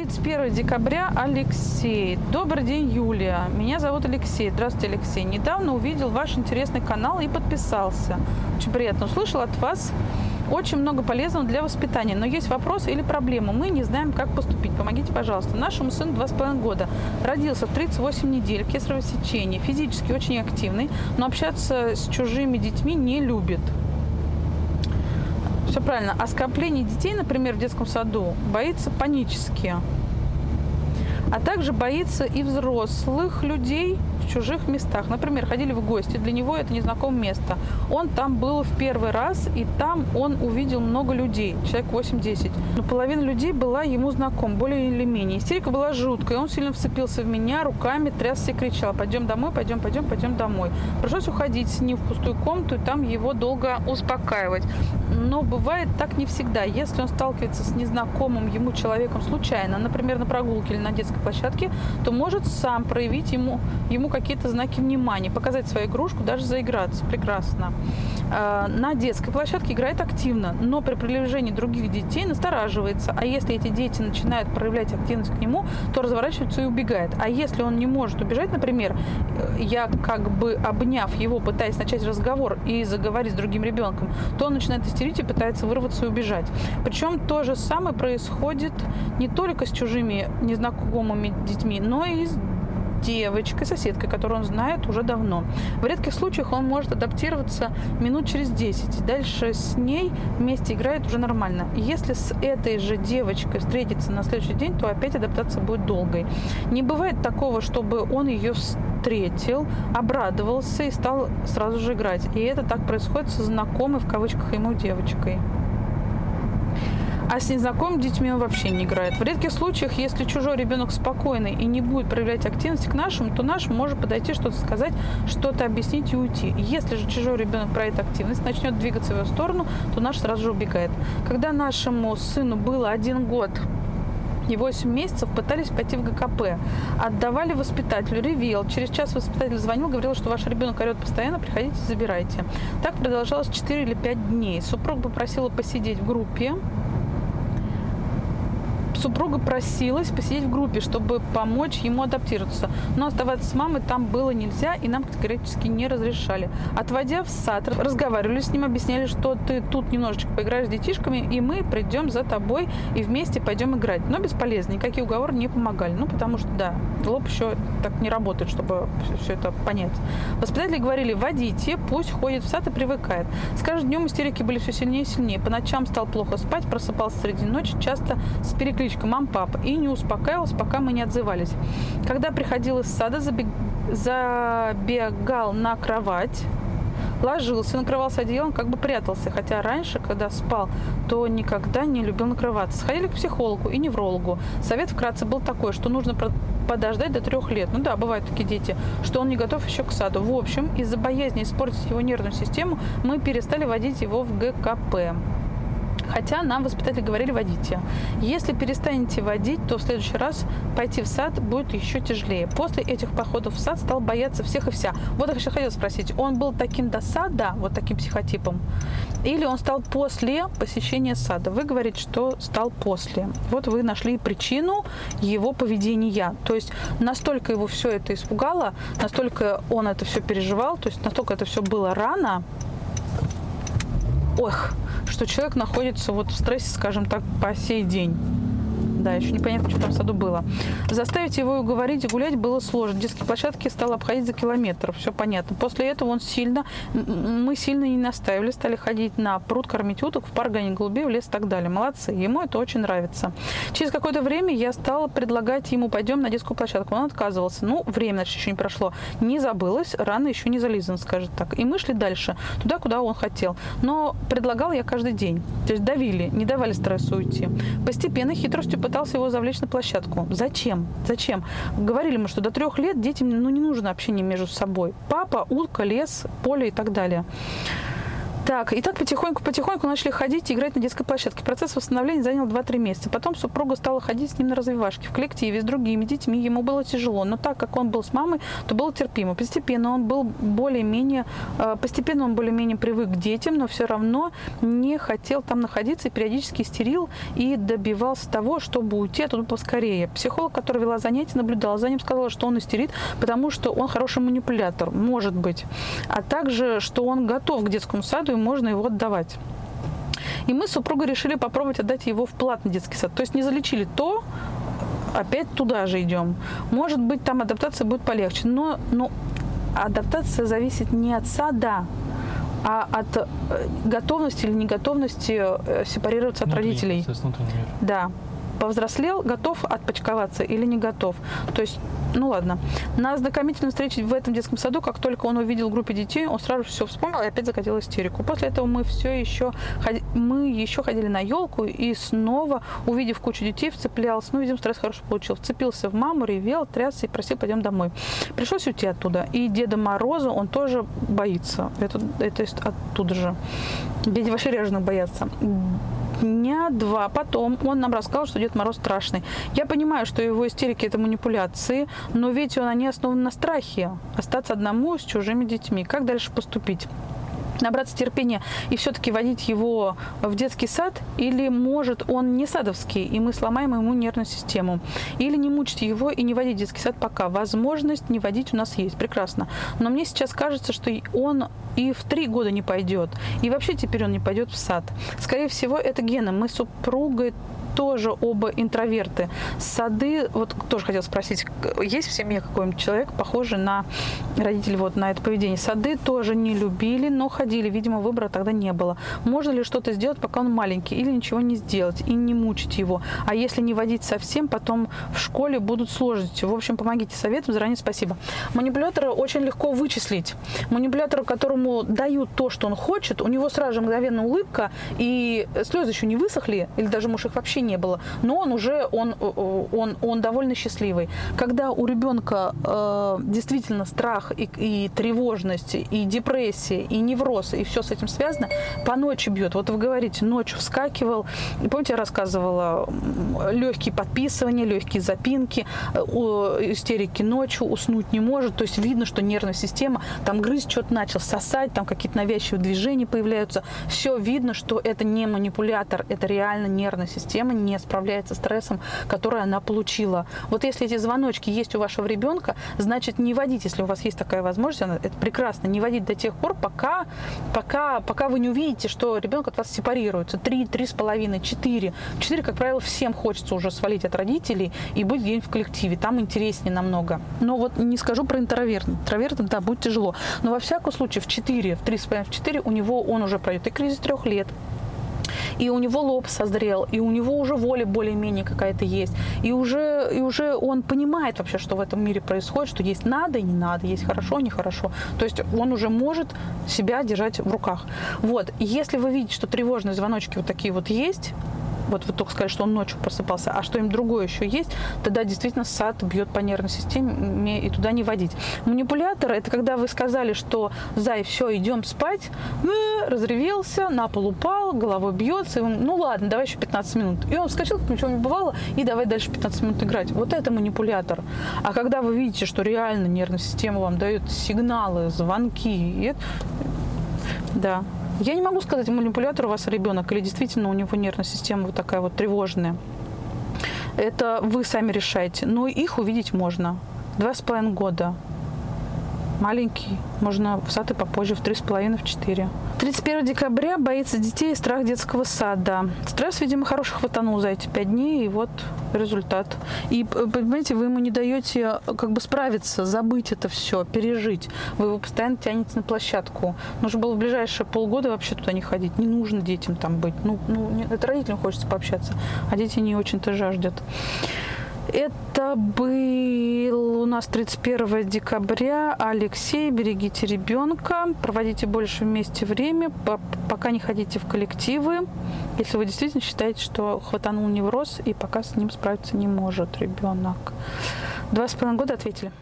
31 декабря Алексей. Добрый день, Юлия. Меня зовут Алексей. Здравствуйте, Алексей. Недавно увидел ваш интересный канал и подписался. Очень приятно услышал от вас очень много полезного для воспитания. Но есть вопросы или проблемы. Мы не знаем, как поступить. Помогите, пожалуйста. Нашему сыну 2,5 года. Родился в 38 недель, кесарево сечение. Физически очень активный, но общаться с чужими детьми не любит. Все правильно. А скопление детей, например, в детском саду, боится панически. А также боится и взрослых людей, чужих местах. Например, ходили в гости, для него это незнакомое место. Он там был в первый раз, и там он увидел много людей, человек 8-10. Но половина людей была ему знаком, более или менее. Истерика была жуткая, он сильно вцепился в меня, руками трясся и кричал, пойдем домой, пойдем, пойдем, пойдем домой. Пришлось уходить с ним в пустую комнату и там его долго успокаивать. Но бывает так не всегда. Если он сталкивается с незнакомым ему человеком случайно, например, на прогулке или на детской площадке, то может сам проявить ему, ему какие-то знаки внимания, показать свою игрушку, даже заиграться. Прекрасно. А, на детской площадке играет активно, но при приближении других детей настораживается. А если эти дети начинают проявлять активность к нему, то разворачивается и убегает. А если он не может убежать, например, я как бы обняв его, пытаясь начать разговор и заговорить с другим ребенком, то он начинает истерить и пытается вырваться и убежать. Причем то же самое происходит не только с чужими незнакомыми детьми, но и с девочкой, соседкой, которую он знает уже давно. В редких случаях он может адаптироваться минут через 10. Дальше с ней вместе играет уже нормально. Если с этой же девочкой встретиться на следующий день, то опять адаптация будет долгой. Не бывает такого, чтобы он ее встретил, обрадовался и стал сразу же играть. И это так происходит со знакомой в кавычках ему девочкой. А с незнакомыми детьми он вообще не играет. В редких случаях, если чужой ребенок спокойный и не будет проявлять активность к нашему, то наш может подойти, что-то сказать, что-то объяснить и уйти. Если же чужой ребенок проявит активность, начнет двигаться в его сторону, то наш сразу же убегает. Когда нашему сыну было один год, и 8 месяцев пытались пойти в ГКП. Отдавали воспитателю, ревел. Через час воспитатель звонил, говорил, что ваш ребенок орет постоянно, приходите, забирайте. Так продолжалось 4 или 5 дней. Супруг попросила посидеть в группе, супруга просилась посидеть в группе, чтобы помочь ему адаптироваться. Но оставаться с мамой там было нельзя, и нам категорически не разрешали. Отводя в сад, разговаривали с ним, объясняли, что ты тут немножечко поиграешь с детишками, и мы придем за тобой и вместе пойдем играть. Но бесполезно, никакие уговоры не помогали. Ну, потому что, да, лоб еще так не работает, чтобы все это понять. Воспитатели говорили, водите, пусть ходит в сад и привыкает. С каждым днем истерики были все сильнее и сильнее. По ночам стал плохо спать, просыпался среди ночи, часто с перекличкой кличка «Мам, папа» и не успокаивался, пока мы не отзывались. Когда приходил из сада, забег... забегал на кровать, ложился, накрывался одеялом, как бы прятался. Хотя раньше, когда спал, то никогда не любил накрываться. Сходили к психологу и неврологу. Совет вкратце был такой, что нужно подождать до трех лет. Ну да, бывают такие дети, что он не готов еще к саду. В общем, из-за боязни испортить его нервную систему, мы перестали водить его в ГКП. Хотя нам воспитатели говорили водите. Если перестанете водить, то в следующий раз пойти в сад будет еще тяжелее. После этих походов в сад стал бояться всех и вся. Вот я еще хотела спросить, он был таким до сада, вот таким психотипом, или он стал после посещения сада? Вы говорите, что стал после. Вот вы нашли причину его поведения. То есть настолько его все это испугало, настолько он это все переживал, то есть настолько это все было рано, ох, что человек находится вот в стрессе, скажем так, по сей день. Да, еще непонятно, что там в саду было. Заставить его уговорить гулять было сложно. Детские площадки стал обходить за километр. Все понятно. После этого он сильно, мы сильно не наставили, стали ходить на пруд, кормить уток, в парк гонять голубей, в лес и так далее. Молодцы. Ему это очень нравится. Через какое-то время я стала предлагать ему, пойдем на детскую площадку. Он отказывался. Ну, время, значит, еще не прошло. Не забылось, рано еще не зализан, скажет так. И мы шли дальше, туда, куда он хотел. Но предлагал я каждый день. То есть давили, не давали стрессу уйти. Постепенно хитростью пытался его завлечь на площадку. Зачем? Зачем? Говорили мы, что до трех лет детям ну, не нужно общение между собой. Папа, утка, лес, поле и так далее. Так, и так потихоньку-потихоньку начали ходить и играть на детской площадке. Процесс восстановления занял 2-3 месяца. Потом супруга стала ходить с ним на развивашки в коллективе с другими детьми. Ему было тяжело, но так как он был с мамой, то было терпимо. Постепенно он был более-менее, э, постепенно он более-менее привык к детям, но все равно не хотел там находиться и периодически истерил и добивался того, чтобы уйти оттуда поскорее. Психолог, который вела занятия, наблюдала за ним, сказала, что он истерит, потому что он хороший манипулятор, может быть. А также, что он готов к детскому саду и можно его отдавать. И мы с супругой решили попробовать отдать его в платный детский сад. То есть не залечили то, опять туда же идем. Может быть, там адаптация будет полегче. Но, но адаптация зависит не от сада, а от э, готовности или неготовности э, сепарироваться от родителей. Да. Повзрослел, готов отпочковаться или не готов. То есть ну ладно. На знакомительной встрече в этом детском саду, как только он увидел в группе детей, он сразу все вспомнил и опять закатил истерику. После этого мы все еще мы еще ходили на елку и снова, увидев кучу детей, вцеплялся. Ну, видимо, стресс хорошо получил. Вцепился в маму, ревел, трясся и просил, пойдем домой. Пришлось уйти оттуда. И Деда Мороза он тоже боится. Это, это оттуда же. Дети вообще ряженых боятся дня два потом он нам рассказал, что Дед Мороз страшный. Я понимаю, что его истерики это манипуляции, но ведь он, они основаны на страхе. Остаться одному с чужими детьми. Как дальше поступить? Набраться терпения и все-таки водить его в детский сад, или может он не садовский, и мы сломаем ему нервную систему, или не мучить его и не водить в детский сад пока. Возможность не водить у нас есть, прекрасно. Но мне сейчас кажется, что он и в три года не пойдет, и вообще теперь он не пойдет в сад. Скорее всего, это гены. Мы с супругой тоже оба интроверты. Сады, вот тоже хотел спросить, есть в семье какой-нибудь человек, похожий на родителей вот на это поведение? Сады тоже не любили, но ходили, видимо, выбора тогда не было. Можно ли что-то сделать, пока он маленький, или ничего не сделать и не мучить его? А если не водить совсем, потом в школе будут сложности. В общем, помогите советом, заранее спасибо. Манипулятора очень легко вычислить. Манипулятору, которому дают то, что он хочет, у него сразу же мгновенно улыбка, и слезы еще не высохли, или даже, может, их вообще не было. Но он уже, он, э, он, он довольно счастливый. Когда у ребенка э, действительно страх и, и тревожность, и депрессия, и невроз, и все с этим связано, по ночи бьет. Вот вы говорите, ночью вскакивал. Помните, я рассказывала, легкие подписывания, легкие запинки, э, истерики ночью, уснуть не может. То есть видно, что нервная система, там грызть что-то начал, сосать, там какие-то навязчивые движения появляются. Все видно, что это не манипулятор, это реально нервная система не справляется с стрессом, который она получила. Вот если эти звоночки есть у вашего ребенка, значит не водить, если у вас есть такая возможность, это прекрасно, не водить до тех пор, пока, пока, пока вы не увидите, что ребенок от вас сепарируется. Три, три с половиной, четыре. Четыре, как правило, всем хочется уже свалить от родителей и быть где-нибудь в коллективе. Там интереснее намного. Но вот не скажу про интроверт. Интровертам, да, будет тяжело. Но во всяком случае в четыре, в три с половиной, в четыре у него он уже пройдет и кризис трех лет, и у него лоб созрел, и у него уже воля более-менее какая-то есть, и уже, и уже он понимает вообще, что в этом мире происходит, что есть надо и не надо, есть хорошо, нехорошо. То есть он уже может себя держать в руках. Вот, если вы видите, что тревожные звоночки вот такие вот есть, вот вы только сказали, что он ночью просыпался, а что им другое еще есть, тогда действительно сад бьет по нервной системе и туда не водить. Манипулятор – это когда вы сказали, что «Зай, все, идем спать», э, разревелся, на пол упал, головой бьется, и он, ну ладно, давай еще 15 минут. И он вскочил, как ничего не бывало, и давай дальше 15 минут играть. Вот это манипулятор. А когда вы видите, что реально нервная система вам дает сигналы, звонки, это... да, я не могу сказать, манипулятор у вас ребенок или действительно у него нервная система вот такая вот тревожная. Это вы сами решаете. Но их увидеть можно. Два с половиной года маленький, можно в сад и попозже, в три с половиной, в четыре. 31 декабря боится детей страх детского сада. Стресс, видимо, хороший хватанул за эти пять дней, и вот результат. И, понимаете, вы ему не даете как бы справиться, забыть это все, пережить. Вы его постоянно тянете на площадку. Нужно было в ближайшие полгода вообще туда не ходить. Не нужно детям там быть. Ну, ну это родителям хочется пообщаться, а дети не очень-то жаждут. Это был у нас 31 декабря. Алексей, берегите ребенка, проводите больше вместе время, пока не ходите в коллективы, если вы действительно считаете, что хватанул невроз и пока с ним справиться не может ребенок. Два с половиной года ответили.